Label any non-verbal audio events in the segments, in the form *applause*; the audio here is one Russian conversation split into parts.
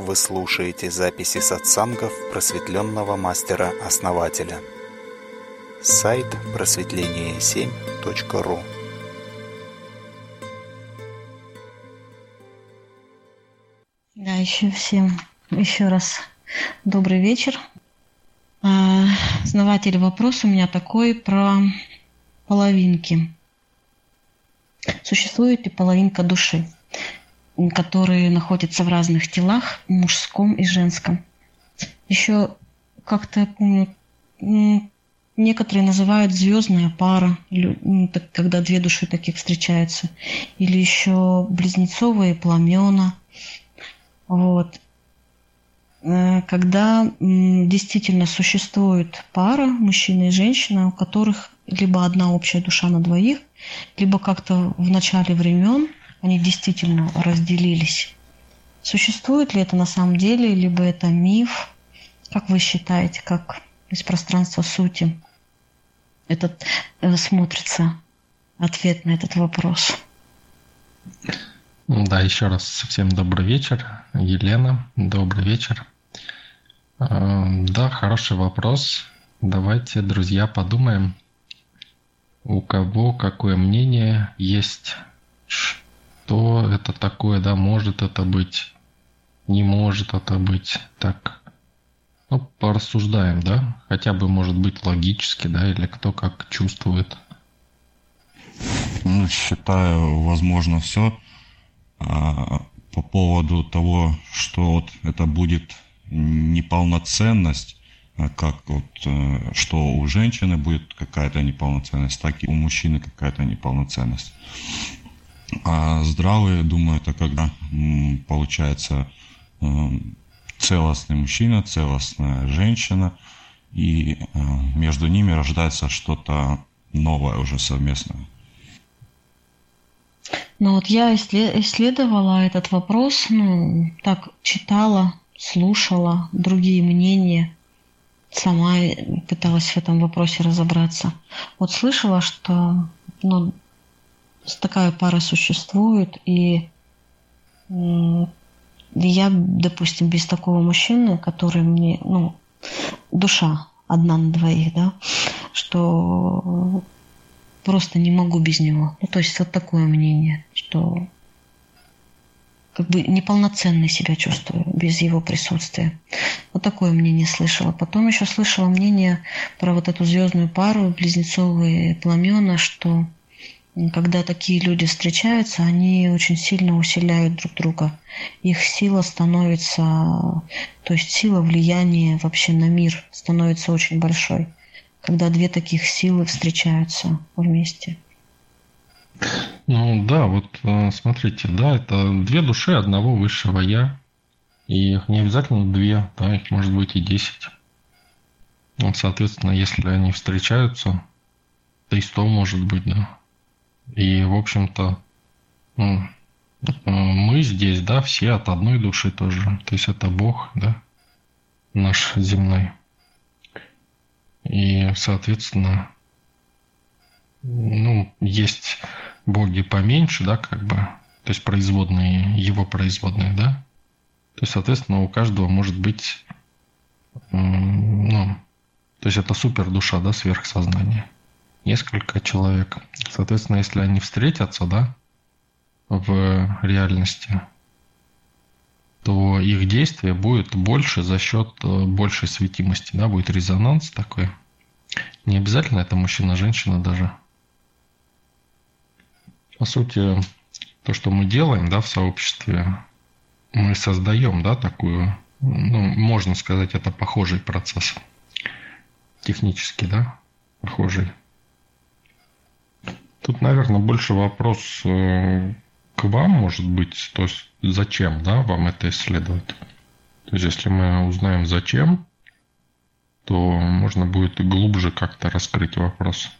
Вы слушаете записи сатсангов просветленного мастера-основателя. Сайт просветление7.ру Да, еще всем еще раз добрый вечер. А, основатель вопрос у меня такой про половинки. Существует ли половинка души? Которые находятся в разных телах, мужском и женском. Еще как-то помню, некоторые называют звездная пара, когда две души таких встречаются, или еще близнецовые пламена. Вот. Э, когда действительно существует пара, мужчина и женщина, у которых либо одна общая душа на двоих, либо как-то в начале времен – они действительно разделились. Существует ли это на самом деле, либо это миф? Как вы считаете, как из пространства сути этот э, смотрится ответ на этот вопрос? Да, еще раз всем добрый вечер. Елена, добрый вечер. Э, да, хороший вопрос. Давайте, друзья, подумаем, у кого какое мнение есть, что это такое, да, может это быть, не может это быть. Так, ну, порассуждаем, да, хотя бы, может быть, логически, да, или кто как чувствует. Ну, считаю, возможно, все. А, по поводу того, что вот это будет неполноценность, а как вот, э, что у женщины будет какая-то неполноценность, так и у мужчины какая-то неполноценность. А здравый, думаю, это когда получается э, целостный мужчина, целостная женщина, и э, между ними рождается что-то новое уже совместное. Ну вот я исследовала этот вопрос, ну, так читала, слушала другие мнения, сама пыталась в этом вопросе разобраться. Вот слышала, что ну, такая пара существует, и я, допустим, без такого мужчины, который мне, ну, душа одна на двоих, да, что просто не могу без него. Ну, то есть вот такое мнение, что как бы неполноценно себя чувствую без его присутствия. Вот такое мнение слышала. Потом еще слышала мнение про вот эту звездную пару, близнецовые пламена, что когда такие люди встречаются, они очень сильно усиляют друг друга. Их сила становится, то есть сила влияния вообще на мир становится очень большой, когда две таких силы встречаются вместе. Ну да, вот э, смотрите, да, это две души одного высшего я. И их не обязательно две, да, их может быть и десять. Вот, соответственно, если они встречаются, то и сто может быть, да. И, в общем-то, ну, мы здесь, да, все от одной души тоже. То есть это Бог, да, наш земной. И, соответственно, ну, есть боги поменьше, да, как бы, то есть производные, его производные, да. То есть, соответственно, у каждого может быть, ну, то есть это супер душа, да, сверхсознание несколько человек. Соответственно, если они встретятся, да, в реальности, то их действие будет больше за счет э, большей светимости, да, будет резонанс такой. Не обязательно это мужчина-женщина даже. По сути, то, что мы делаем, да, в сообществе, мы создаем, да, такую, ну, можно сказать, это похожий процесс. Технически, да, похожий. Тут, наверное, больше вопрос э, к вам, может быть, то есть зачем, да, вам это исследовать. То есть, если мы узнаем зачем, то можно будет глубже как-то раскрыть вопрос.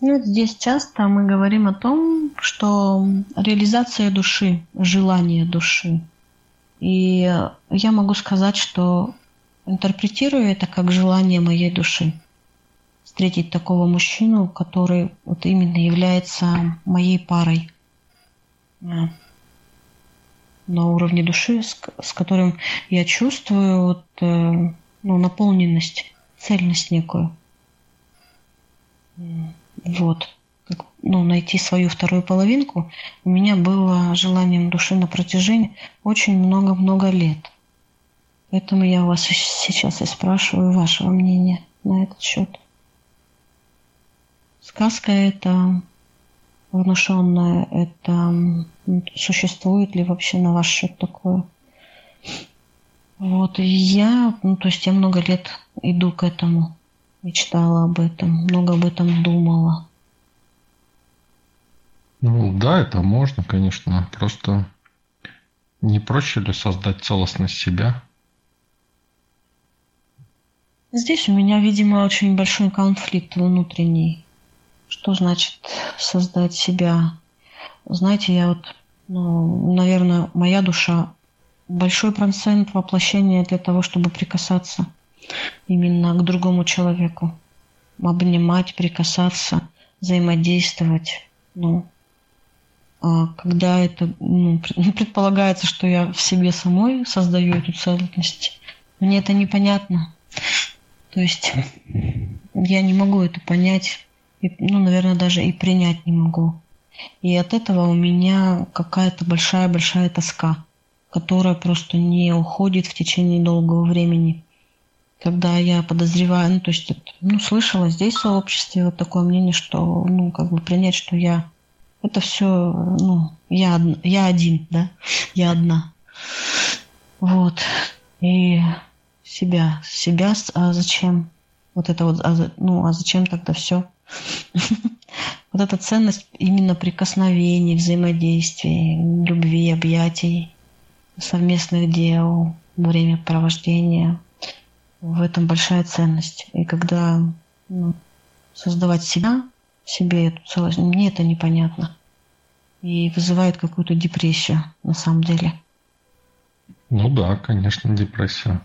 Ну, здесь часто мы говорим о том, что реализация души, желание души. И я могу сказать, что интерпретирую это как желание моей души встретить такого мужчину, который вот именно является моей парой. на уровне души, с, с которым я чувствую вот, э, ну, наполненность, цельность некую. Вот. Ну, найти свою вторую половинку у меня было желанием души на протяжении очень много-много лет. Поэтому я у вас сейчас и спрашиваю вашего мнения на этот счет. Сказка это внушенное, это существует ли вообще на ваш счет такое? Вот, и я, ну, то есть я много лет иду к этому, мечтала об этом, много об этом думала. Ну да, это можно, конечно. Просто не проще ли создать целостность себя? Здесь у меня, видимо, очень большой конфликт внутренний. Что значит создать себя? Знаете, я вот, ну, наверное, моя душа большой процент воплощения для того, чтобы прикасаться именно к другому человеку, обнимать, прикасаться, взаимодействовать. Ну, а когда это ну, *laughs* предполагается, что я в себе самой создаю эту целостность, мне это непонятно. То есть я не могу это понять, и, ну, наверное, даже и принять не могу. И от этого у меня какая-то большая-большая тоска, которая просто не уходит в течение долгого времени. Когда я подозреваю, ну, то есть, ну, слышала здесь в сообществе вот такое мнение, что, ну, как бы принять, что я, это все, ну, я, я один, да, я одна. Вот. И себя, себя, а зачем? Вот это вот, а, ну, а зачем тогда все? *laughs* Вот эта ценность именно прикосновений, взаимодействий, любви, объятий, совместных дел, времяпровождения. В этом большая ценность. И когда ну, создавать себя, себе эту мне это непонятно. И вызывает какую-то депрессию на самом деле. Ну да, конечно, депрессия.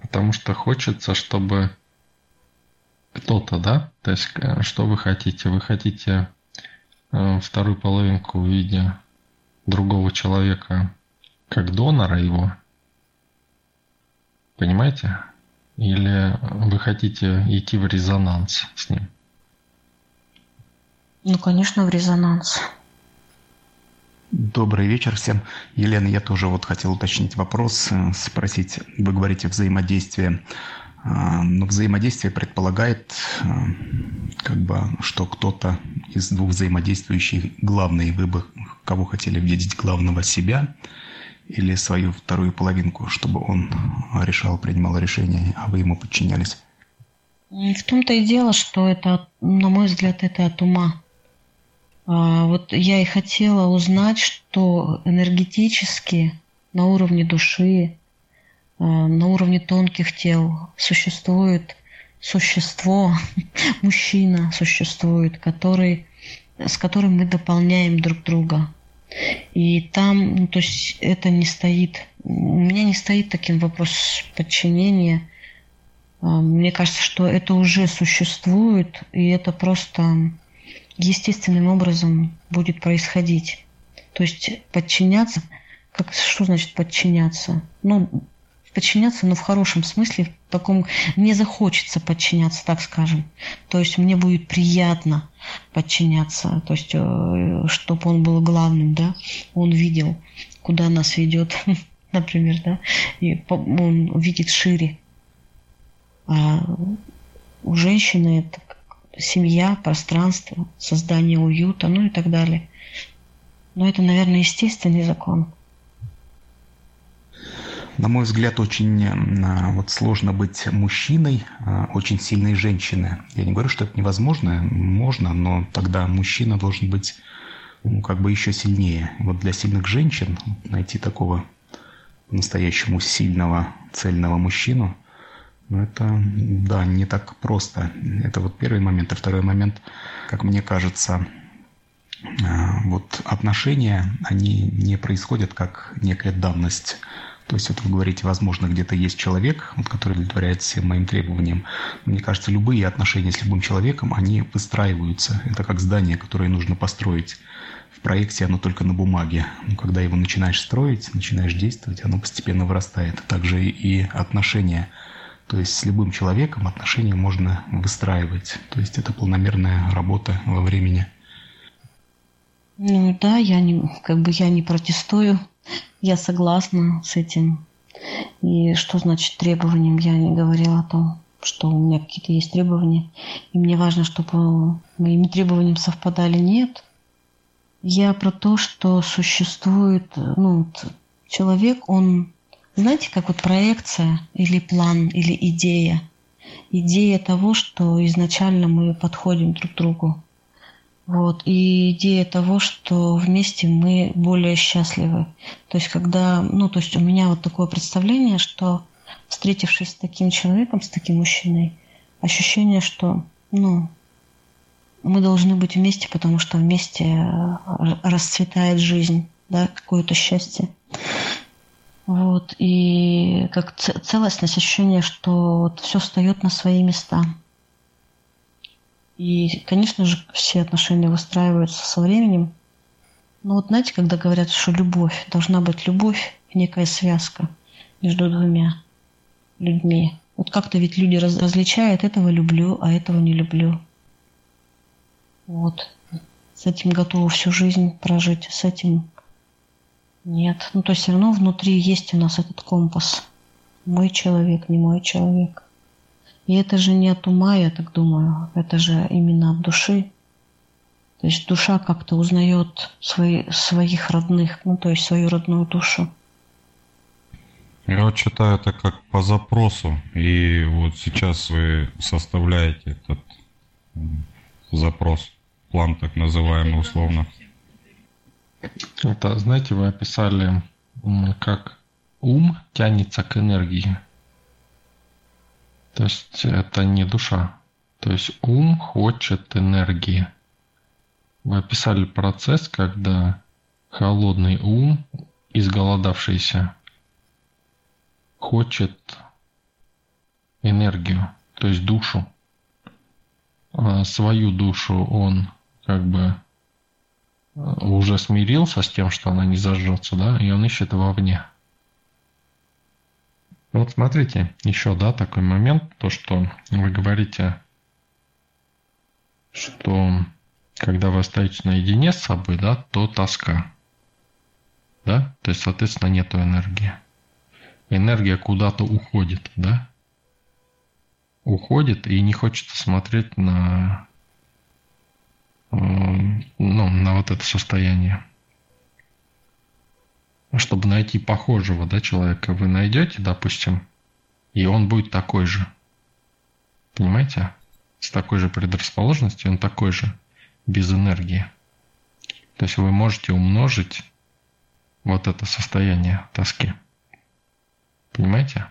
Потому что хочется, чтобы кто-то, да? То есть, э, что вы хотите? Вы хотите э, вторую половинку в виде другого человека как донора его? Понимаете? Или вы хотите идти в резонанс с ним? Ну, конечно, в резонанс. Добрый вечер всем. Елена, я тоже вот хотел уточнить вопрос, э, спросить. Вы говорите взаимодействие но взаимодействие предполагает, а, как бы, что кто-то из двух взаимодействующих главный, вы бы кого хотели видеть главного себя или свою вторую половинку, чтобы он решал, принимал решения, а вы ему подчинялись? В том-то и дело, что это, на мой взгляд, это от ума. А, вот я и хотела узнать, что энергетически на уровне души на уровне тонких тел существует существо, *laughs* мужчина существует, который, с которым мы дополняем друг друга. И там, ну, то есть это не стоит, у меня не стоит таким вопрос подчинения. Э, мне кажется, что это уже существует, и это просто естественным образом будет происходить. То есть подчиняться, как, что значит подчиняться? Ну, подчиняться, но в хорошем смысле, в таком мне захочется подчиняться, так скажем. То есть мне будет приятно подчиняться, то есть э, чтобы он был главным, да, он видел, куда нас ведет, *laughs* например, да, и он видит шире. А у женщины это семья, пространство, создание уюта, ну и так далее. Но это, наверное, естественный закон. На мой взгляд, очень а, вот сложно быть мужчиной а, очень сильной женщины. Я не говорю, что это невозможно, можно, но тогда мужчина должен быть ну, как бы еще сильнее. Вот для сильных женщин найти такого настоящему сильного, цельного мужчину, ну, это, да, не так просто. Это вот первый момент. А второй момент, как мне кажется, а, вот отношения, они не происходят как некая данность то есть вот вы говорите, возможно, где-то есть человек, который удовлетворяет всем моим требованиям. Мне кажется, любые отношения с любым человеком, они выстраиваются. Это как здание, которое нужно построить. в проекте оно только на бумаге. Но когда его начинаешь строить, начинаешь действовать, оно постепенно вырастает. Также и отношения. То есть с любым человеком отношения можно выстраивать. То есть это полномерная работа во времени. Ну да, я не, как бы я не протестую. Я согласна с этим. И что значит требованием? Я не говорила о том, что у меня какие-то есть требования. И мне важно, чтобы моими требованиями совпадали. Нет. Я про то, что существует, ну, человек, он, знаете, как вот проекция или план, или идея. Идея того, что изначально мы подходим друг к другу. Вот. И идея того, что вместе мы более счастливы. То есть, когда, ну, то есть у меня вот такое представление, что встретившись с таким человеком, с таким мужчиной, ощущение, что, ну, мы должны быть вместе, потому что вместе э, расцветает жизнь, да, какое-то счастье. Вот, и как целостность, ощущение, что вот все встает на свои места. И, конечно же, все отношения выстраиваются со временем. Но вот знаете, когда говорят, что любовь, должна быть любовь, некая связка между двумя людьми. Вот как-то ведь люди раз, различают, этого люблю, а этого не люблю. Вот. С этим готовы всю жизнь прожить, с этим нет. Ну, то есть все равно внутри есть у нас этот компас. Мой человек, не мой человек. И это же не от ума, я так думаю, это же именно от души. То есть душа как-то узнает свои, своих родных, ну то есть свою родную душу. Я вот читаю это как по запросу, и вот сейчас вы составляете этот запрос, план так называемый условно. Это, знаете, вы описали, как ум тянется к энергии. То есть это не душа. То есть ум хочет энергии. Вы описали процесс, когда холодный ум, изголодавшийся, хочет энергию, то есть душу. А свою душу он как бы уже смирился с тем, что она не зажжется, да, и он ищет вовне. Вот смотрите, еще, да, такой момент, то, что вы говорите, что когда вы остаетесь наедине с собой, да, то тоска. Да? То есть, соответственно, нету энергии. Энергия куда-то уходит, да? Уходит и не хочется смотреть на, э, ну, на вот это состояние чтобы найти похожего да, человека, вы найдете, допустим, и он будет такой же. Понимаете? С такой же предрасположенностью, он такой же, без энергии. То есть вы можете умножить вот это состояние тоски. Понимаете?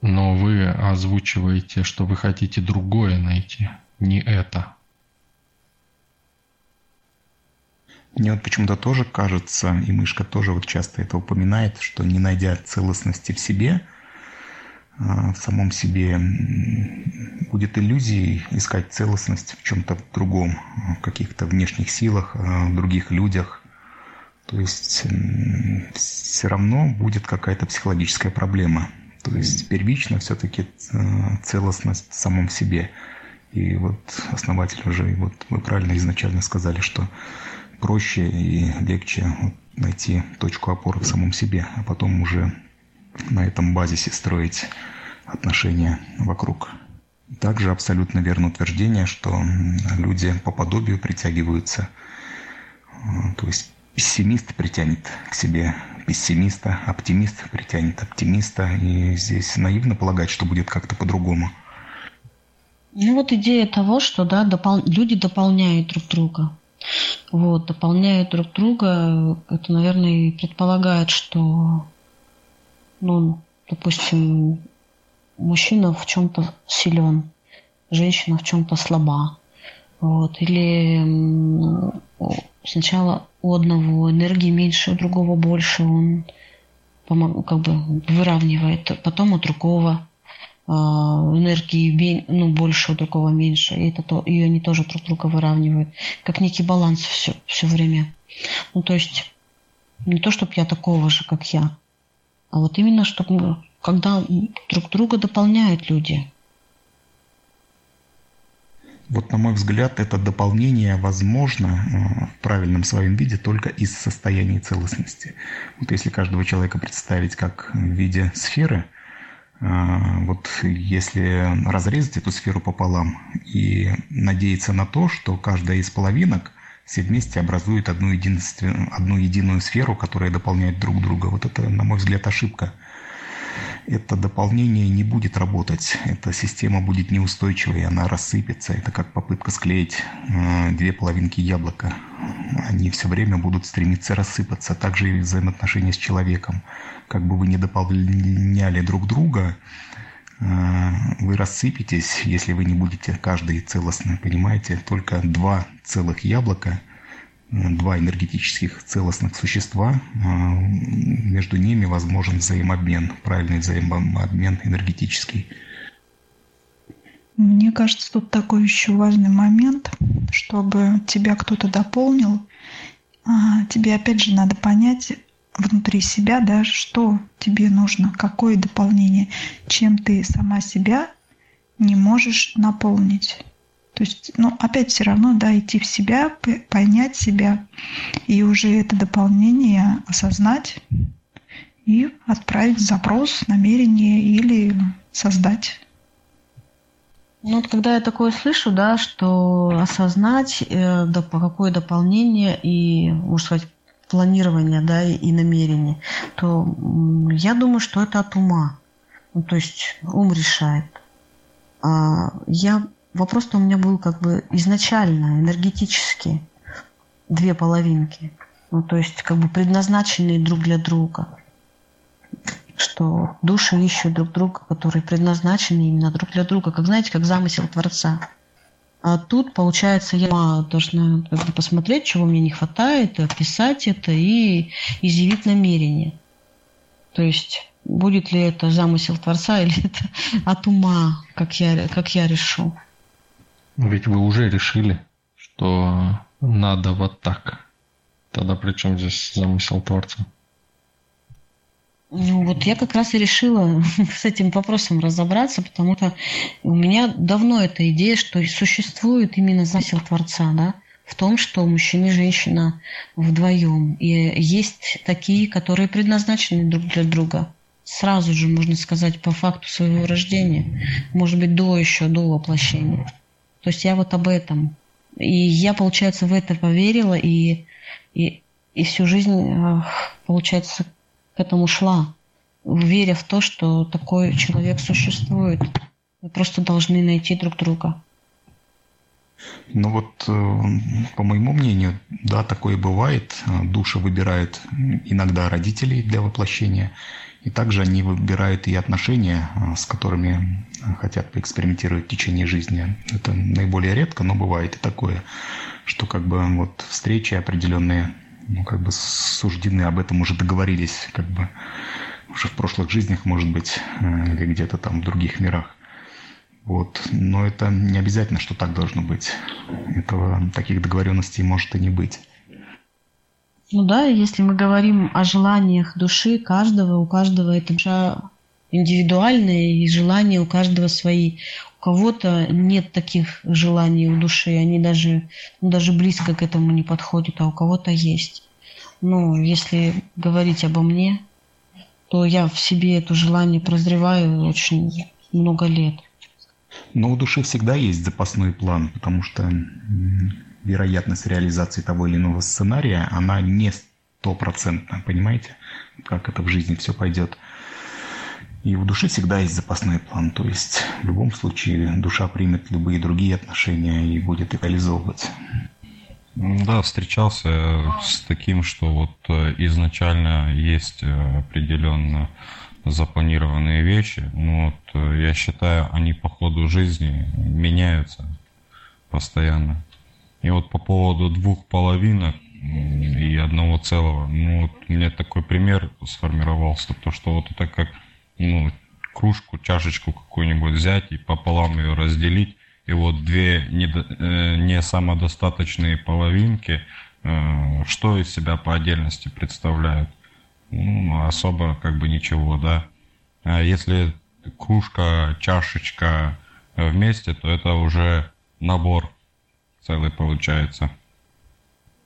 Но вы озвучиваете, что вы хотите другое найти, не это. Мне вот почему-то тоже кажется, и Мышка тоже вот часто это упоминает, что не найдя целостности в себе, а, в самом себе, будет иллюзией искать целостность в чем-то другом, в каких-то внешних силах, а, в других людях. То есть все равно будет какая-то психологическая проблема. То есть первично все-таки а, целостность в самом себе. И вот основатель уже, вот вы правильно изначально сказали, что проще и легче найти точку опоры в самом себе, а потом уже на этом базисе строить отношения вокруг. Также абсолютно верно утверждение, что люди по подобию притягиваются. То есть пессимист притянет к себе пессимиста, оптимист притянет оптимиста. И здесь наивно полагать, что будет как-то по-другому. Ну вот идея того, что да, допол... люди дополняют друг друга. Вот, дополняют друг друга. Это, наверное, и предполагает, что, ну, допустим, мужчина в чем-то силен, женщина в чем-то слаба. Вот. Или сначала у одного энергии меньше, у другого больше, он как бы выравнивает, потом у другого энергии ну, больше, у другого меньше. И это то, и они тоже друг друга выравнивают. Как некий баланс все, все время. Ну, то есть не то, чтобы я такого же, как я, а вот именно, чтобы когда друг друга дополняют люди. Вот, на мой взгляд, это дополнение возможно э, в правильном своем виде только из состояния целостности. Вот если каждого человека представить как в виде сферы, вот если разрезать эту сферу пополам и надеяться на то, что каждая из половинок все вместе образует одну, единственную, одну единую сферу, которая дополняет друг друга, вот это, на мой взгляд, ошибка – это дополнение не будет работать. Эта система будет неустойчивой, она рассыпется. Это как попытка склеить э, две половинки яблока. Они все время будут стремиться рассыпаться. Также и взаимоотношения с человеком. Как бы вы не дополняли друг друга, э, вы рассыпетесь, если вы не будете каждый целостно, понимаете? Только два целых яблока – два энергетических целостных существа, а, между ними возможен взаимообмен, правильный взаимообмен энергетический. Мне кажется, тут такой еще важный момент, чтобы тебя кто-то дополнил. А, тебе опять же надо понять внутри себя, да, что тебе нужно, какое дополнение, чем ты сама себя не можешь наполнить. То есть, ну, опять все равно, да, идти в себя, понять себя и уже это дополнение осознать и отправить запрос, намерение или создать. Ну вот когда я такое слышу, да, что осознать, э, да, какое дополнение и, можно сказать, планирование, да, и, намерение, то я думаю, что это от ума. Ну, то есть ум решает. А я Вопрос-то у меня был как бы изначально энергетический. Две половинки. Ну, то есть как бы предназначенные друг для друга. Что души ищут друг друга, которые предназначены именно друг для друга. Как знаете, как замысел Творца. А тут, получается, я должна как бы, посмотреть, чего мне не хватает, описать это и изъявить намерение. То есть будет ли это замысел Творца или это от ума, как я, как я решу. Ведь вы уже решили, что надо вот так. Тогда при чем здесь замысел Творца? Ну вот я как раз и решила *laughs* с этим вопросом разобраться, потому что у меня давно эта идея, что существует именно замысел Творца, да, в том, что мужчина и женщина вдвоем. И есть такие, которые предназначены друг для друга. Сразу же, можно сказать, по факту своего рождения. Может быть, до еще, до воплощения. То есть я вот об этом. И я, получается, в это поверила и, и, и всю жизнь, получается, к этому шла, веря в то, что такой человек существует. Мы просто должны найти друг друга. Ну вот, э, по моему мнению, да, такое бывает. Души выбирают иногда родителей для воплощения, и также они выбирают и отношения, а, с которыми а, хотят поэкспериментировать в течение жизни. Это наиболее редко, но бывает и такое, что как бы вот встречи определенные, ну как бы суждены, об этом уже договорились, как бы уже в прошлых жизнях, может быть, э, или где-то там в других мирах. Вот. Но это не обязательно, что так должно быть. Этого, таких договоренностей может и не быть. Ну да, если мы говорим о желаниях души каждого, у каждого это душа индивидуальная, и желания у каждого свои. У кого-то нет таких желаний у души, они даже, ну, даже близко к этому не подходят, а у кого-то есть. Ну, если говорить обо мне, то я в себе это желание прозреваю очень много лет. Но у души всегда есть запасной план, потому что вероятность реализации того или иного сценария, она не стопроцентна, понимаете, как это в жизни все пойдет. И в душе всегда есть запасной план, то есть в любом случае душа примет любые другие отношения и будет их реализовывать. Да, встречался с таким, что вот э, изначально есть э, определенно запланированные вещи, но вот э, я считаю, они по ходу жизни меняются постоянно. И вот по поводу двух половинок и одного целого, ну вот у меня такой пример сформировался, то что вот это как ну, кружку, чашечку какую-нибудь взять и пополам ее разделить, и вот две не, э, не самодостаточные половинки, э, что из себя по отдельности представляют? Ну, особо как бы ничего, да. А если кружка, чашечка вместе, то это уже набор целый получается.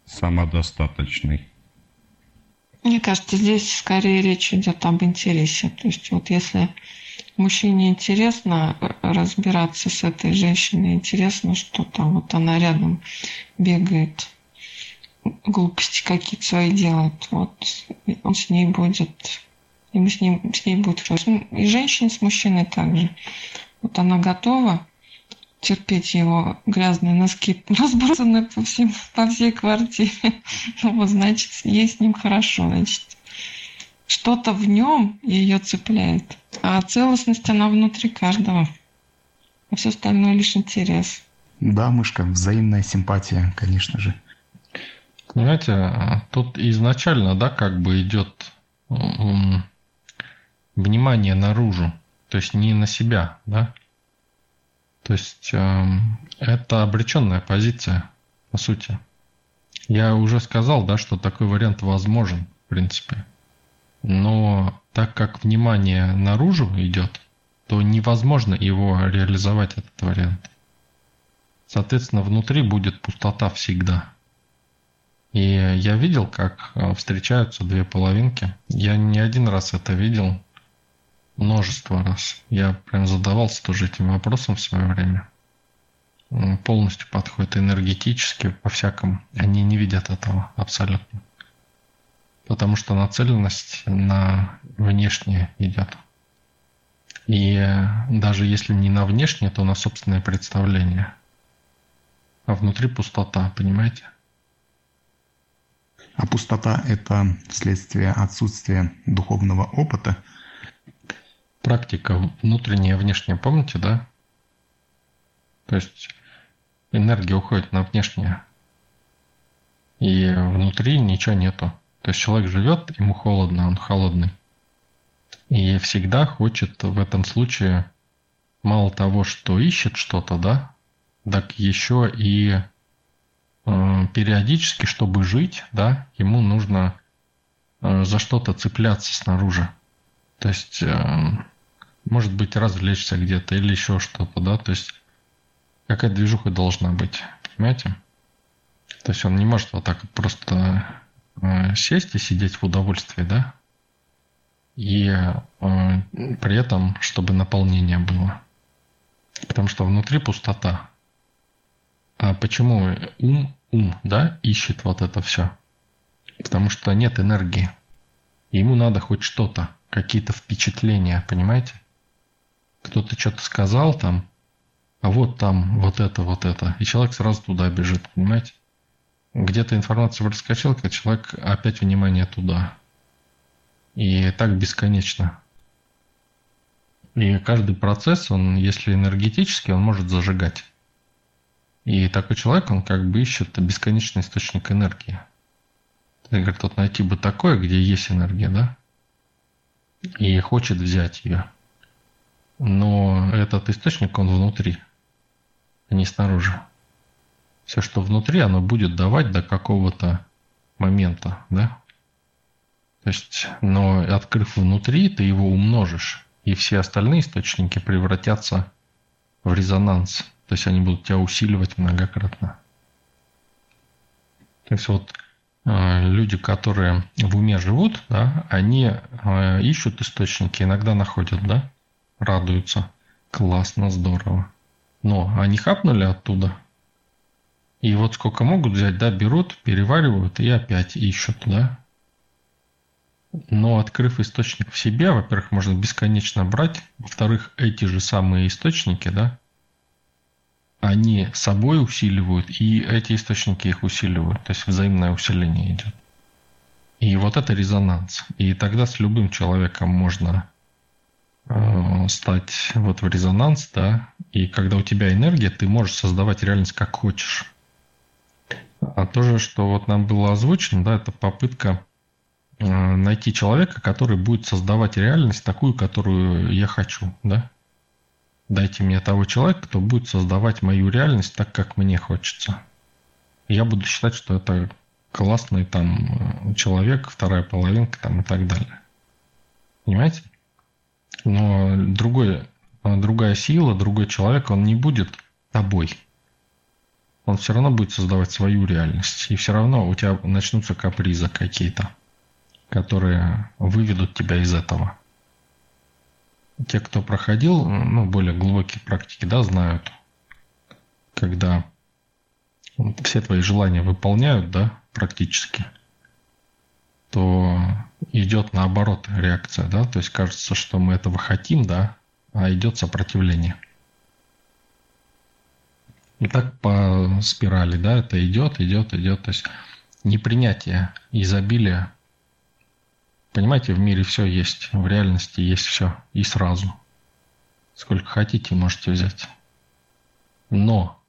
Самодостаточный. Мне кажется, здесь скорее речь идет об интересе. То есть вот если мужчине интересно разбираться с этой женщиной, интересно, что там вот она рядом бегает, глупости какие-то свои делает, вот он с ней будет, ему с ней, с ней будет хорошо. И женщине с мужчиной также. Вот она готова терпеть его грязные носки, *laughs* разбросанные по, всем, по всей квартире. *laughs* Ну, вот, значит, ей с ним хорошо, значит. Что-то в нем ее цепляет. А целостность, она внутри каждого. А все остальное лишь интерес. Да, мышка, взаимная симпатия, конечно же. Понимаете, тут изначально, да, как бы идет внимание наружу, то есть не на себя, да, то есть э, это обреченная позиция, по сути. Я уже сказал, да, что такой вариант возможен, в принципе. Но так как внимание наружу идет, то невозможно его реализовать, этот вариант. Соответственно, внутри будет пустота всегда. И я видел, как э, встречаются две половинки. Я не один раз это видел множество раз. Я прям задавался тоже этим вопросом в свое время. Полностью подходит энергетически, по-всякому. Они не видят этого абсолютно. Потому что нацеленность на внешнее идет. И даже если не на внешнее, то на собственное представление. А внутри пустота, понимаете? А пустота – это следствие отсутствия духовного опыта – практика внутренняя и внешняя, помните, да? То есть энергия уходит на внешнее, и внутри ничего нету. То есть человек живет, ему холодно, он холодный. И всегда хочет в этом случае мало того, что ищет что-то, да, так еще и э, периодически, чтобы жить, да, ему нужно э, за что-то цепляться снаружи. То есть, э, может быть, развлечься где-то или еще что-то, да, то есть какая движуха должна быть, понимаете? То есть он не может вот так просто э, сесть и сидеть в удовольствии, да? И э, при этом, чтобы наполнение было. Потому что внутри пустота. А почему ум, ум, да, ищет вот это все? Потому что нет энергии. Ему надо хоть что-то какие-то впечатления, понимаете? Кто-то что-то сказал там, а вот там вот это, вот это. И человек сразу туда бежит, понимаете? Где-то информация проскочила, когда человек опять внимание туда. И так бесконечно. И каждый процесс, он, если энергетический, он может зажигать. И такой человек, он как бы ищет бесконечный источник энергии. Ты говорит, вот найти бы такое, где есть энергия, да? и хочет взять ее. Но этот источник, он внутри, а не снаружи. Все, что внутри, оно будет давать до какого-то момента, да? То есть, но открыв внутри, ты его умножишь, и все остальные источники превратятся в резонанс. То есть они будут тебя усиливать многократно. То есть вот Э, люди, которые в уме живут, да, они э, ищут источники, иногда находят, да, радуются. Классно, здорово. Но они хапнули оттуда. И вот сколько могут взять, да, берут, переваривают и опять ищут, да. Но открыв источник в себе, во-первых, можно бесконечно брать. Во-вторых, эти же самые источники, да, они собой усиливают, и эти источники их усиливают. То есть взаимное усиление идет. И вот это резонанс. И тогда с любым человеком можно э, стать вот в резонанс, да, и когда у тебя энергия, ты можешь создавать реальность как хочешь. А то же, что вот нам было озвучено, да, это попытка э, найти человека, который будет создавать реальность такую, которую я хочу, да? Дайте мне того человека, кто будет создавать мою реальность так, как мне хочется. Я буду считать, что это классный там человек, вторая половинка там и так далее. Понимаете? Но другой, другая сила, другой человек, он не будет тобой. Он все равно будет создавать свою реальность. И все равно у тебя начнутся капризы какие-то, которые выведут тебя из этого. Те, кто проходил, ну, более глубокие практики, да, знают, когда все твои желания выполняют, да, практически, то идет наоборот реакция, да, то есть кажется, что мы этого хотим, да, а идет сопротивление. И так по спирали, да, это идет, идет, идет, то есть непринятие изобилия. Понимаете, в мире все есть, в реальности есть все и сразу. Сколько хотите, можете взять. Но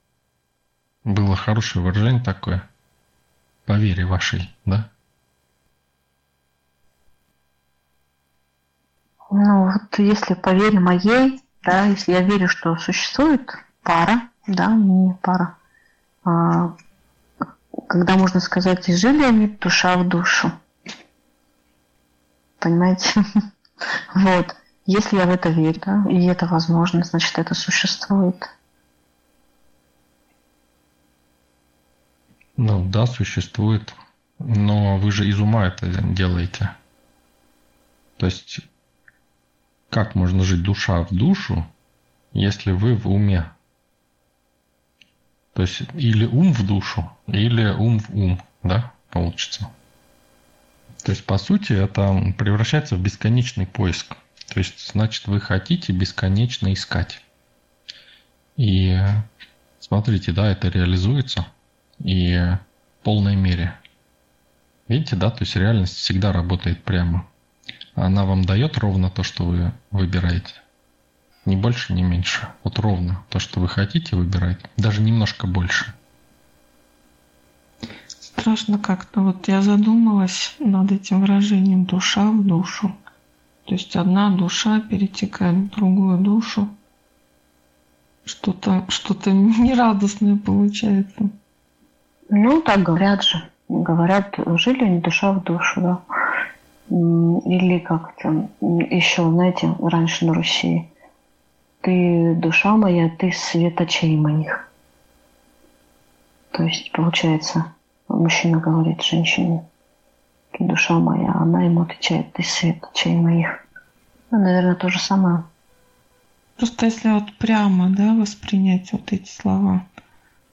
было хорошее выражение такое, по вере вашей, да? Ну, вот если по моей, да, если я верю, что существует пара, да, не пара, а, когда можно сказать, и жили они душа в душу. Понимаете? *laughs* Вот. Если я в это верю, да, и это возможно, значит, это существует. Ну да, существует. Но вы же из ума это делаете. То есть как можно жить душа в душу, если вы в уме? То есть или ум в душу, или ум в ум, да, получится. То есть, по сути, это превращается в бесконечный поиск. То есть, значит, вы хотите бесконечно искать. И смотрите, да, это реализуется и в полной мере. Видите, да, то есть реальность всегда работает прямо. Она вам дает ровно то, что вы выбираете. Ни больше, ни меньше. Вот ровно то, что вы хотите выбирать. Даже немножко больше. Страшно как-то. Вот я задумалась над этим выражением «душа в душу». То есть одна душа перетекает в другую душу. Что-то что, -то, нерадостное получается. Ну, так говорят же. Говорят, жили они душа в душу, да. Или как там, еще, знаете, раньше на Руси. Ты душа моя, ты свет очей моих. То есть, получается, мужчина говорит женщине, ты душа моя, она ему отвечает, ты свет очей моих. Ну, наверное, то же самое. Просто если вот прямо, да, воспринять вот эти слова,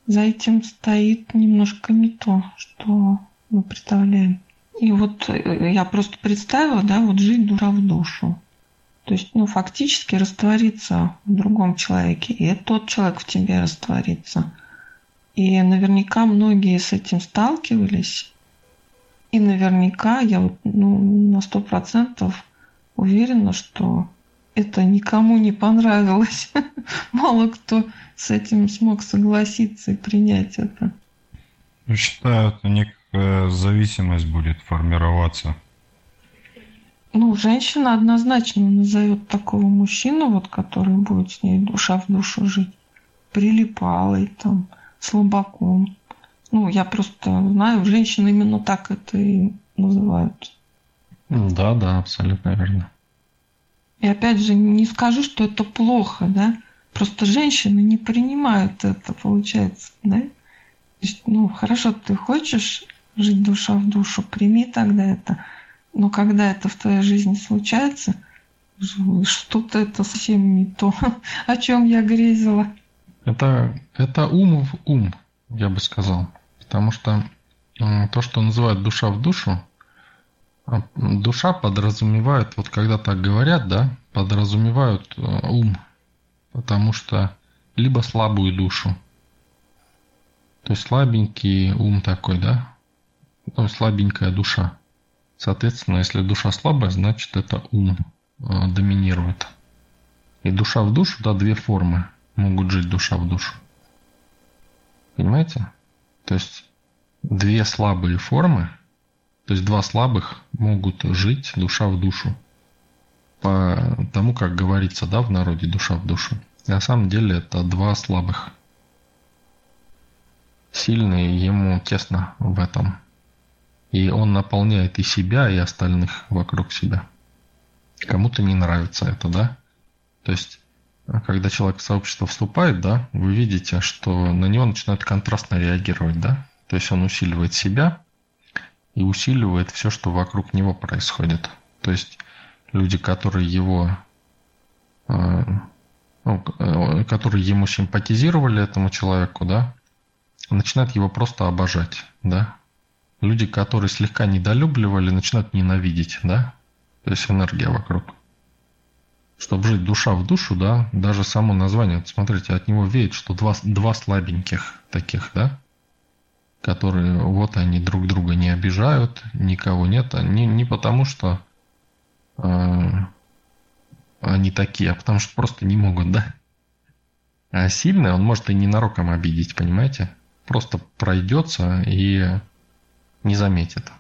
за этим стоит немножко не то, что мы представляем. И вот э, я просто представила, да, вот жить душа в душу. То есть, ну, фактически раствориться в другом человеке, и тот человек в тебе растворится. И наверняка многие с этим сталкивались. И наверняка я вот, ну, на сто процентов уверена, что это никому не понравилось. *laughs* Мало кто с этим смог согласиться и принять это. Считаю, это некая зависимость будет формироваться. Ну, женщина однозначно назовет такого мужчину, вот, который будет с ней душа в душу жить, прилипалой, там, слабаком. Ну, я просто знаю, женщины именно так это и называют. Да, да, абсолютно верно. И опять же, не скажу, что это плохо, да. Просто женщины не принимают это, получается, да. То есть, ну, хорошо, ты хочешь жить душа в душу, прими тогда это. Но когда это в твоей жизни случается, что-то это совсем не то, *laughs* о чем я грезила. Это, это ум в ум, я бы сказал. Потому что то, что называют душа в душу, а, душа подразумевает, вот когда так говорят, да, подразумевают э, ум, потому что либо слабую душу, то есть слабенький ум такой, да, ну, слабенькая душа. Соответственно, если душа слабая, значит это ум э, доминирует. И душа в душу, да, две формы могут жить душа в душу. Понимаете? То есть две слабые формы То есть два слабых могут жить душа в душу. По тому, как говорится, да, в народе душа в душу. На самом деле это два слабых. Сильный ему тесно в этом. И он наполняет и себя, и остальных вокруг себя. Кому-то не нравится это, да? То есть, когда человек в сообщество вступает, да, вы видите, что на него начинают контрастно реагировать, да? То есть он усиливает себя и усиливает все, что вокруг него происходит. То есть люди, которые его э, ну, э, которые ему симпатизировали этому человеку, да, начинают его просто обожать, да. Люди, которые слегка недолюбливали, начинают ненавидеть, да. То есть энергия вокруг. Чтобы жить душа в душу, да, даже само название, смотрите, от него веет, что два, два слабеньких таких, да, которые вот они друг друга не обижают, никого нет, не, не потому что э, они такие, а потому что просто не могут, да. А сильный он может и ненароком обидеть, понимаете? Просто пройдется и не заметит.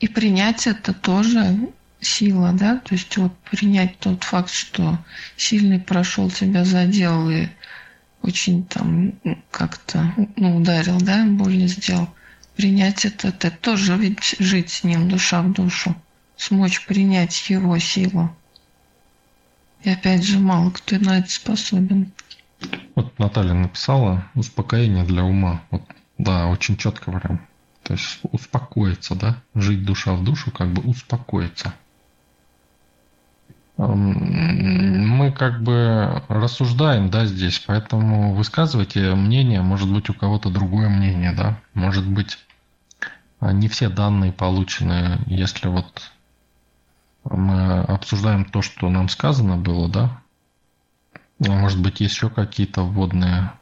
И принять это тоже сила, да? То есть вот принять тот факт, что сильный прошел, тебя задел и очень там как-то ну, ударил, да, больно сделал. Принять это, это тоже ведь жить с ним душа в душу. Смочь принять его силу. И опять же, мало кто на это способен. Вот Наталья написала успокоение для ума. Вот, да, очень четко прям. То есть успокоиться, да? Жить душа в душу, как бы успокоиться. Мы как бы рассуждаем, да, здесь, поэтому высказывайте мнение, может быть, у кого-то другое мнение, да, может быть, не все данные получены, если вот мы обсуждаем то, что нам сказано было, да? А может быть, есть еще какие-то вводные.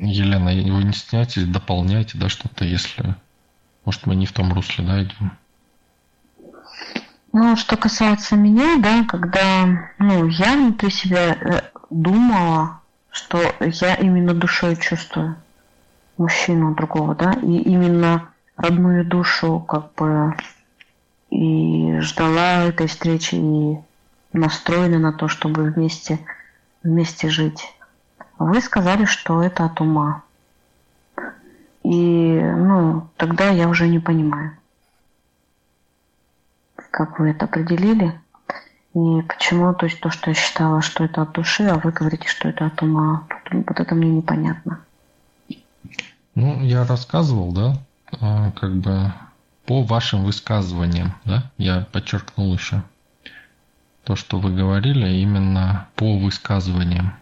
Елена, вы не стесняйтесь, дополняйте, да, что-то, если... Может, мы не в том русле, да, идем? Ну, что касается меня, да, когда, ну, я внутри себя э, думала, что я именно душой чувствую мужчину другого, да, и именно родную душу как бы и ждала этой встречи и настроена на то, чтобы вместе, вместе жить. Вы сказали, что это от ума. И, ну, тогда я уже не понимаю, как вы это определили. И почему, то есть то, что я считала, что это от души, а вы говорите, что это от ума. Вот это мне непонятно. Ну, я рассказывал, да, а, как бы по вашим высказываниям, да, я подчеркнул еще то, что вы говорили, именно по высказываниям.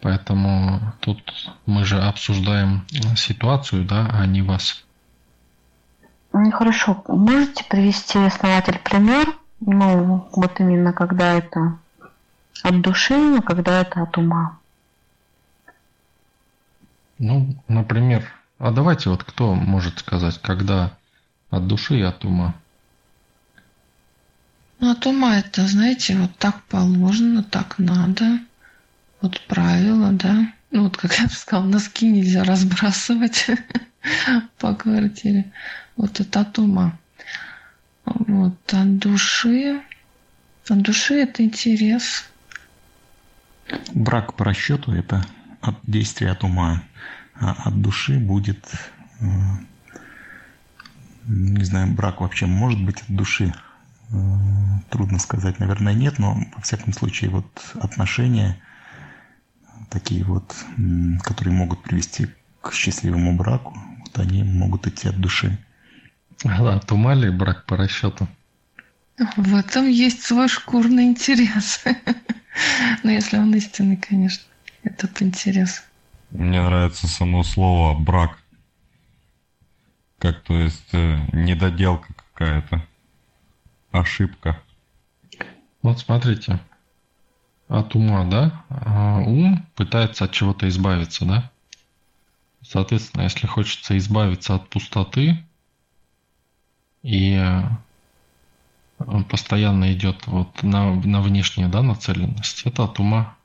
Поэтому тут мы же обсуждаем ситуацию, да, а не вас. Ну, хорошо. Можете привести, основатель, пример? Ну, вот именно когда это от души, а когда это от ума. Ну, например, а давайте вот кто может сказать, когда от души и от ума. Ну, от ума это, знаете, вот так положено, так надо. Вот правило, да. Ну, вот как я сказала, носки нельзя разбрасывать *laughs* по квартире. Вот это от ума. Вот, от души. От души это интерес. Брак по расчету – это от действия от ума. А от души будет э, не знаю, брак вообще может быть от души? Э, трудно сказать, наверное, нет, но во всяком случае вот отношения такие вот, которые могут привести к счастливому браку, вот они могут идти от души. Да, от ума ли брак по расчету? В этом есть свой шкурный интерес. *laughs* Но если он истинный, конечно, этот интерес. Мне нравится само слово брак. Как то есть э, недоделка какая-то. Ошибка. Вот смотрите. От ума, да? А ум пытается от чего-то избавиться, да? Соответственно, если хочется избавиться от пустоты, и он постоянно идет вот на, на внешнюю да, нацеленность, это от ума.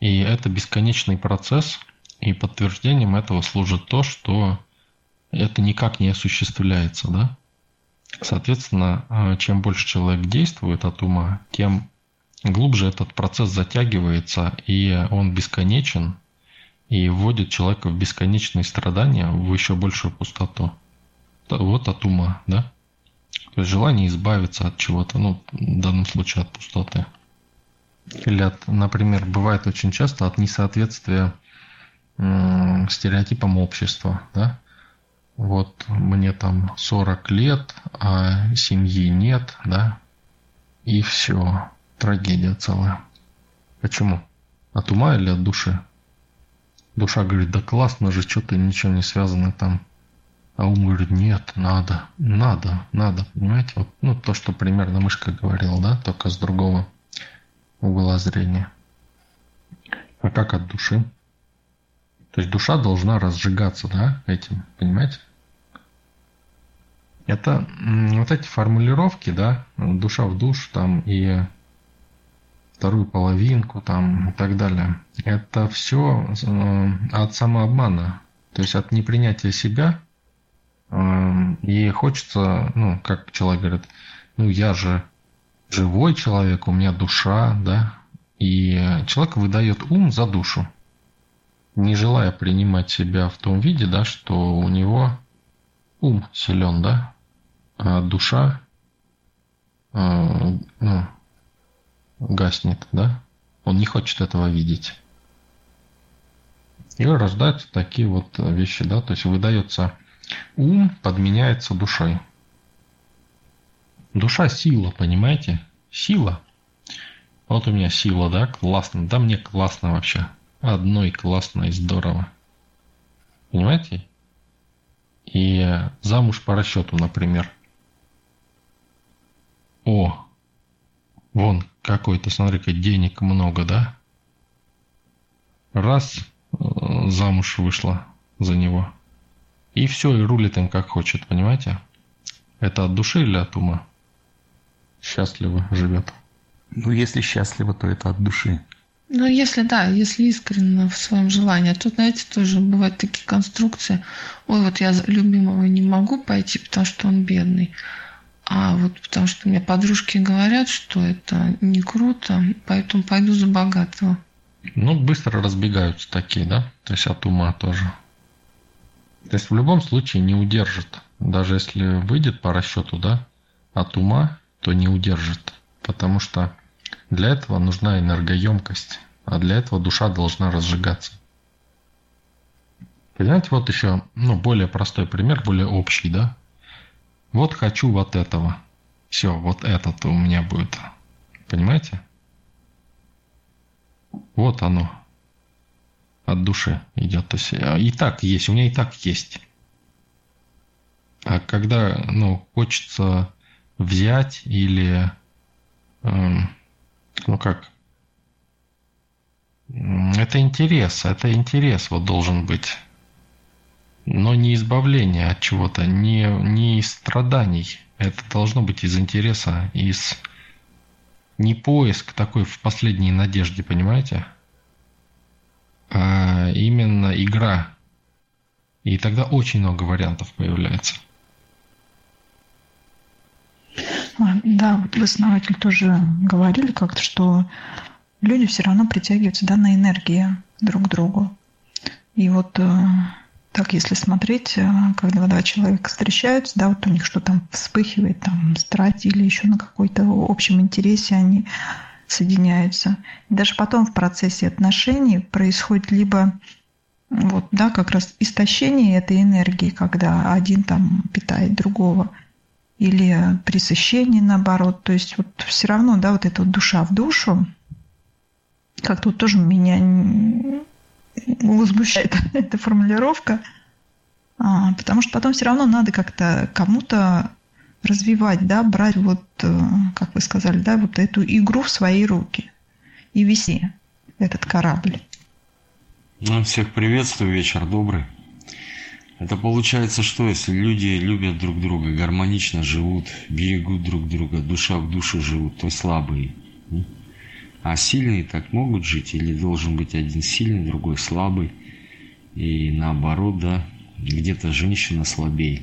И это бесконечный процесс, и подтверждением этого служит то, что это никак не осуществляется, да? Соответственно, э, чем больше человек действует от ума, тем глубже этот процесс затягивается, и он бесконечен, и вводит человека в бесконечные страдания, в еще большую пустоту. Вот от ума, да? То есть желание избавиться от чего-то, ну, в данном случае от пустоты. Или, от, например, бывает очень часто от несоответствия стереотипам общества, да? Вот мне там 40 лет, а семьи нет, да? И все, трагедия целая. Почему? От ума или от души? Душа говорит, да классно же, что-то ничего не связано там. А ум говорит, нет, надо, надо, надо, понимаете? Вот, ну, то, что примерно мышка говорила, да, только с другого угла зрения. А как от души? То есть душа должна разжигаться, да, этим, понимаете? Это вот эти формулировки, да, душа в душ, там и вторую половинку, там и так далее. Это все э, от самообмана, то есть от непринятия себя. Э, и хочется, ну, как человек говорит, ну я же живой человек, у меня душа, да, и человек выдает ум за душу, не желая принимать себя в том виде, да, что у него ум силен, да, а душа э, ну, гаснет, да? Он не хочет этого видеть. И рождаются такие вот вещи, да, то есть выдается ум, подменяется душой. Душа сила, понимаете? Сила. Вот у меня сила, да, классно. Да мне классно вообще. Одной классно и здорово. Понимаете? И замуж по расчету, например. О, вон какой-то, смотри-ка, денег много, да? Раз, э, замуж вышла за него. И все, и рулит им как хочет, понимаете? Это от души или от ума? Счастливо живет. Ну, если счастливо, то это от души. Ну, если да, если искренне в своем желании. А тут, знаете, тоже бывают такие конструкции. Ой, вот я любимого не могу пойти, потому что он бедный. А вот потому что мне подружки говорят, что это не круто, поэтому пойду за богатого. Ну, быстро разбегаются такие, да? То есть от ума тоже. То есть в любом случае не удержит. Даже если выйдет по расчету, да, от ума, то не удержит. Потому что для этого нужна энергоемкость, а для этого душа должна разжигаться. Понимаете, вот еще ну, более простой пример, более общий, да? Вот хочу вот этого. Все, вот этот у меня будет. Понимаете? Вот оно. От души идет. То есть а, и так есть, у меня и так есть. А когда, ну, хочется взять или, эм, ну как, это интерес, это интерес вот должен быть но не избавление от чего-то, не, не из страданий. Это должно быть из интереса, из не поиск такой в последней надежде, понимаете? А именно игра. И тогда очень много вариантов появляется. А, да, вот основатель, тоже говорили как-то, что люди все равно притягиваются да, на энергии друг к другу. И вот э, так, если смотреть, э, когда два человека встречаются, да, вот у них что там вспыхивает, там страсть или еще на какой-то общем интересе они соединяются. И даже потом в процессе отношений происходит либо вот, да, как раз истощение этой энергии, когда один там питает другого, или пресыщение наоборот. То есть вот все равно, да, вот эта вот душа в душу, как тут тоже меня возмущает *laughs* эта формулировка, а, потому что потом все равно надо как-то кому-то развивать, да, брать вот, э, как вы сказали, да, вот эту игру в свои руки и вести этот корабль. Ну, всех приветствую, вечер добрый. Это получается что, если люди любят друг друга, гармонично живут, берегут друг друга, душа в душу живут, то слабые. А сильные так могут жить? Или должен быть один сильный, другой слабый? И наоборот, да, где-то женщина слабее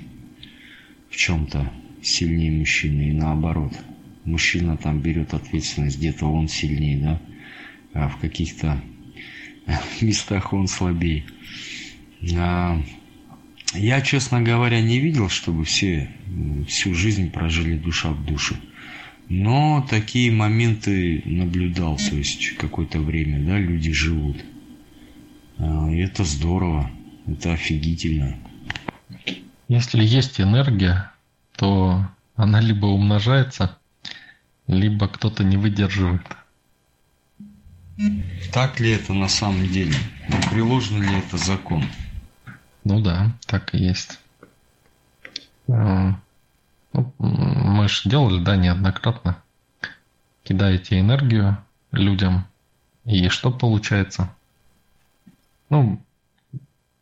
в чем-то сильнее мужчины и наоборот. Мужчина там берет ответственность, где-то он сильнее, да, а в каких-то *laughs* местах он слабее. А, я, честно говоря, не видел, чтобы все всю жизнь прожили душа в душу. Но такие моменты наблюдал, то есть какое-то время, да, люди живут. А, и это здорово, это офигительно. Если есть энергия, то она либо умножается, либо кто-то не выдерживает. Так ли это на самом деле? Приложен ли это закон? Ну да, так и есть. А, ну, мы же делали, да, неоднократно. Кидаете энергию людям, и что получается? Ну,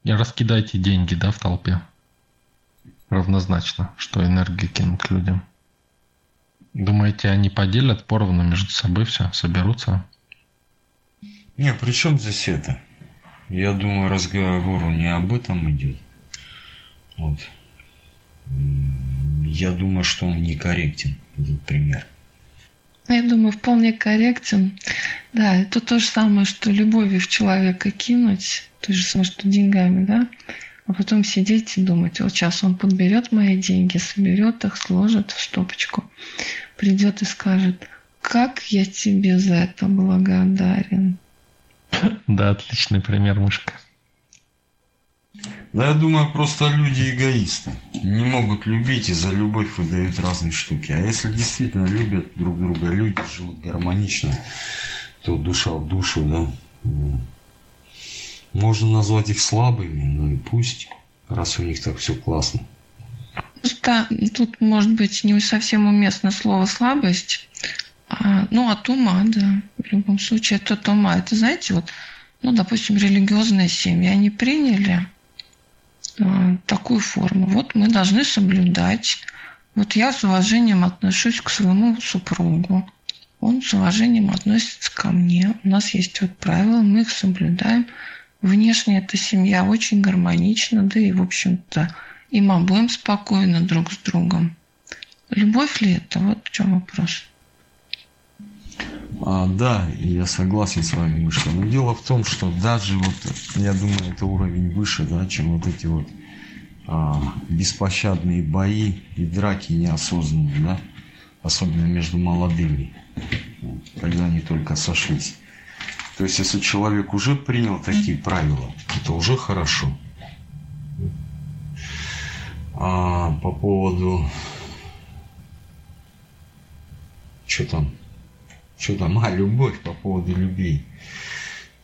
раскидайте деньги, да, в толпе. Равнозначно, что энергию кинут людям. Думаете, они поделят поровну между собой все, соберутся? Не, при чем здесь это? Я думаю, разговор не об этом идет. Вот. Я думаю, что он некорректен, этот пример. Я думаю, вполне корректен. Да, это то же самое, что любовью в человека кинуть, то же самое, что деньгами, да, а потом сидеть и думать, вот сейчас он подберет мои деньги, соберет их, сложит в стопочку, придет и скажет, как я тебе за это благодарен. *laughs* Да, отличный пример, мышка. Да, я думаю, просто люди эгоисты. Не могут любить и за любовь выдают разные штуки. А если действительно любят друг друга, люди живут гармонично, то душа в душу, да. Можно назвать их слабыми, ну и пусть, раз у них так все классно. Просто тут может быть не совсем уместно слово слабость. А, ну, от ума, да. В любом случае, это от ума. Это, знаете, вот, ну, допустим, религиозные семьи, они приняли а, такую форму. Вот мы должны соблюдать. Вот я с уважением отношусь к своему супругу. Он с уважением относится ко мне. У нас есть вот правила, мы их соблюдаем. Внешне эта семья очень гармонична, да и, в общем-то, и мы будем спокойно друг с другом. Любовь ли это? Вот в чем вопрос. А, да, я согласен с вами, Мышка. Но дело в том, что даже вот, я думаю, это уровень выше, да, чем вот эти вот а, беспощадные бои и драки неосознанные, да, особенно между молодыми, когда они только сошлись. То есть, если человек уже принял такие правила, это уже хорошо. А по поводу... Что там? Что там? А, любовь по поводу любви.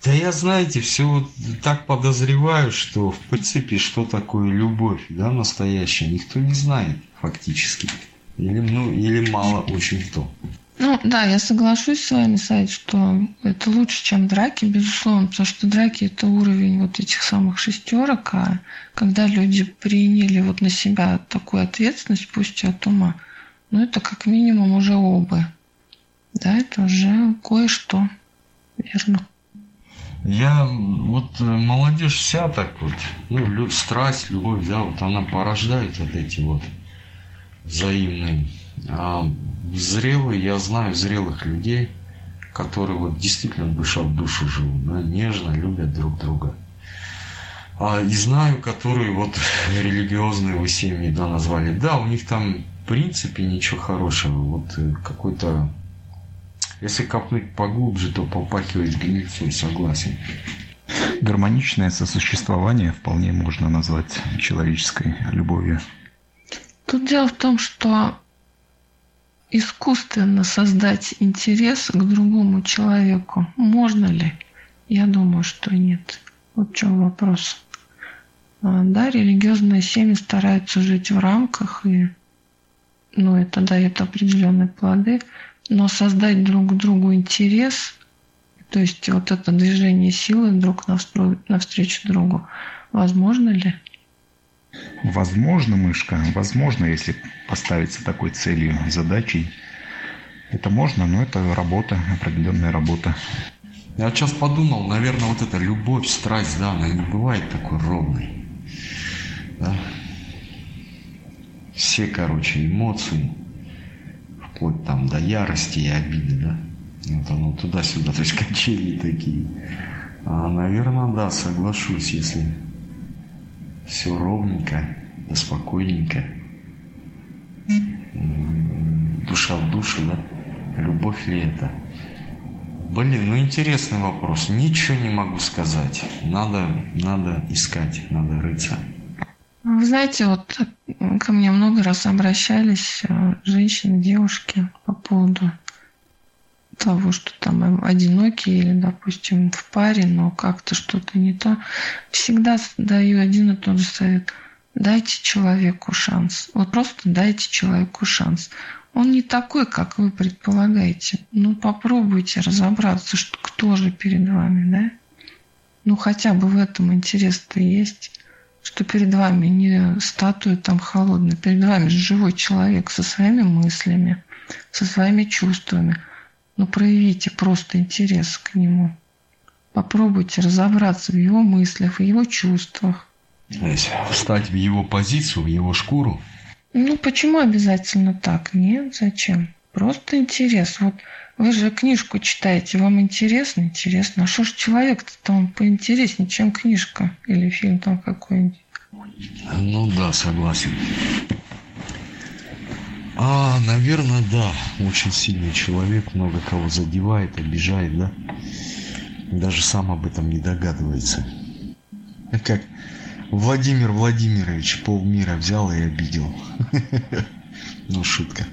Да я, знаете, все так подозреваю, что в принципе, что такое любовь, да, настоящая, никто не знает фактически. Или, ну, или мало очень кто. Ну да, я соглашусь с вами, Сайт, что это лучше, чем драки, безусловно, потому что драки это уровень вот этих самых шестерок, а когда люди приняли вот на себя такую ответственность, пусть от ума, ну это как минимум уже оба. Да, это уже кое-что, верно. Я вот э, молодежь вся так вот, ну, страсть, любовь, да, вот она порождает вот эти вот взаимные. А зрелые, я знаю зрелых людей, которые вот действительно душа в душу живут, да, нежно любят друг друга. А, и знаю, которые вот *laughs* религиозные вы семьи, да, назвали. Да, у них там в принципе ничего хорошего. Вот э, какой-то если копнуть поглубже, то попахивает гнильцой, согласен. Гармоничное сосуществование вполне можно назвать человеческой любовью. Тут дело в том, что искусственно создать интерес к другому человеку можно ли? Я думаю, что нет. Вот в чем вопрос. А, да, религиозные семьи стараются жить в рамках, и ну, это дает определенные плоды – но создать друг другу интерес, то есть вот это движение силы друг навстречу другу, возможно ли? Возможно, мышка, возможно, если поставиться такой целью, задачей. Это можно, но это работа, определенная работа. Я сейчас подумал, наверное, вот эта любовь, страсть, да, она не бывает такой ровной. Да? Все, короче, эмоции, вплоть там до ярости и обиды, да? Вот оно туда-сюда, то есть качели такие. А, наверное, да, соглашусь, если все ровненько, да спокойненько. Душа в душу, да? Любовь ли это? Блин, ну интересный вопрос. Ничего не могу сказать. Надо, надо искать, надо рыться. Вы знаете, вот ко мне много раз обращались э, женщины, девушки по поводу того, что там одинокие или, допустим, в паре, но как-то что-то не то. Всегда даю один и тот же совет. Дайте человеку шанс. Вот просто дайте человеку шанс. Он не такой, как вы предполагаете. Ну, попробуйте разобраться, что, кто же перед вами, да? Ну, хотя бы в этом интерес-то есть, что перед вами не статуя там холодная, перед вами же живой человек со своими мыслями, со своими чувствами. Ну, проявите просто интерес к нему. Попробуйте разобраться в его мыслях, в его чувствах. Встать в его позицию, в его шкуру – ну, почему обязательно так? Нет, зачем? Просто интерес. Вот вы же книжку читаете, вам интересно? Интересно. А что ж человек-то там поинтереснее, чем книжка или фильм там какой-нибудь? Ну да, согласен. А, наверное, да. Очень сильный человек, много кого задевает, обижает, да? Даже сам об этом не догадывается. Как Владимир Владимирович полмира взял и обидел. *laughs* Ну, шутка.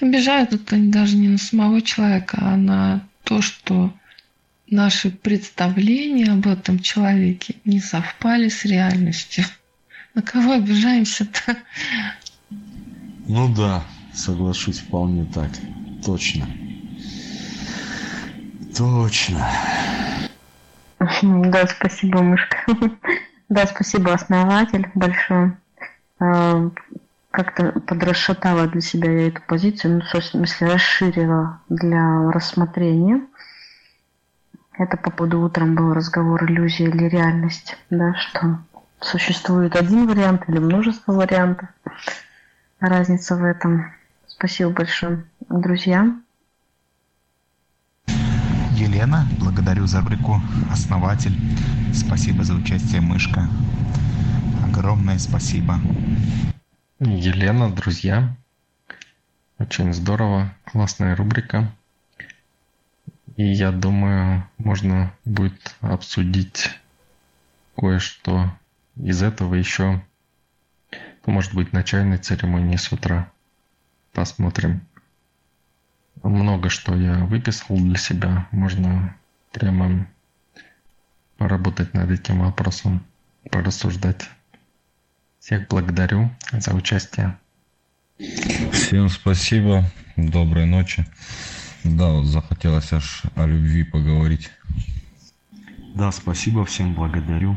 Обижают это даже не на самого человека, а на то, что наши представления об этом человеке не совпали с реальностью. На кого обижаемся-то? Ну да, соглашусь вполне так. Точно. Точно. Да, спасибо, мышка. *laughs* Да, спасибо, основатель, большое. Как-то подрасшатала для себя я эту позицию, ну, в смысле, расширила для рассмотрения. Это по поводу утром был разговор иллюзия или реальность, да, что существует один вариант или множество вариантов. Разница в этом. Спасибо большое, друзья. Елена, благодарю за рубрику «Основатель». Спасибо за участие, Мышка. Огромное спасибо. Елена, друзья. Очень здорово, классная рубрика. И я думаю, можно будет обсудить кое-что из этого еще, может быть, на чайной церемонии с утра. Посмотрим много что я выписал для себя. Можно прямо поработать над этим вопросом, порассуждать. Всех благодарю за участие. Всем спасибо. Доброй ночи. Да, вот захотелось аж о любви поговорить. Да, спасибо, всем благодарю.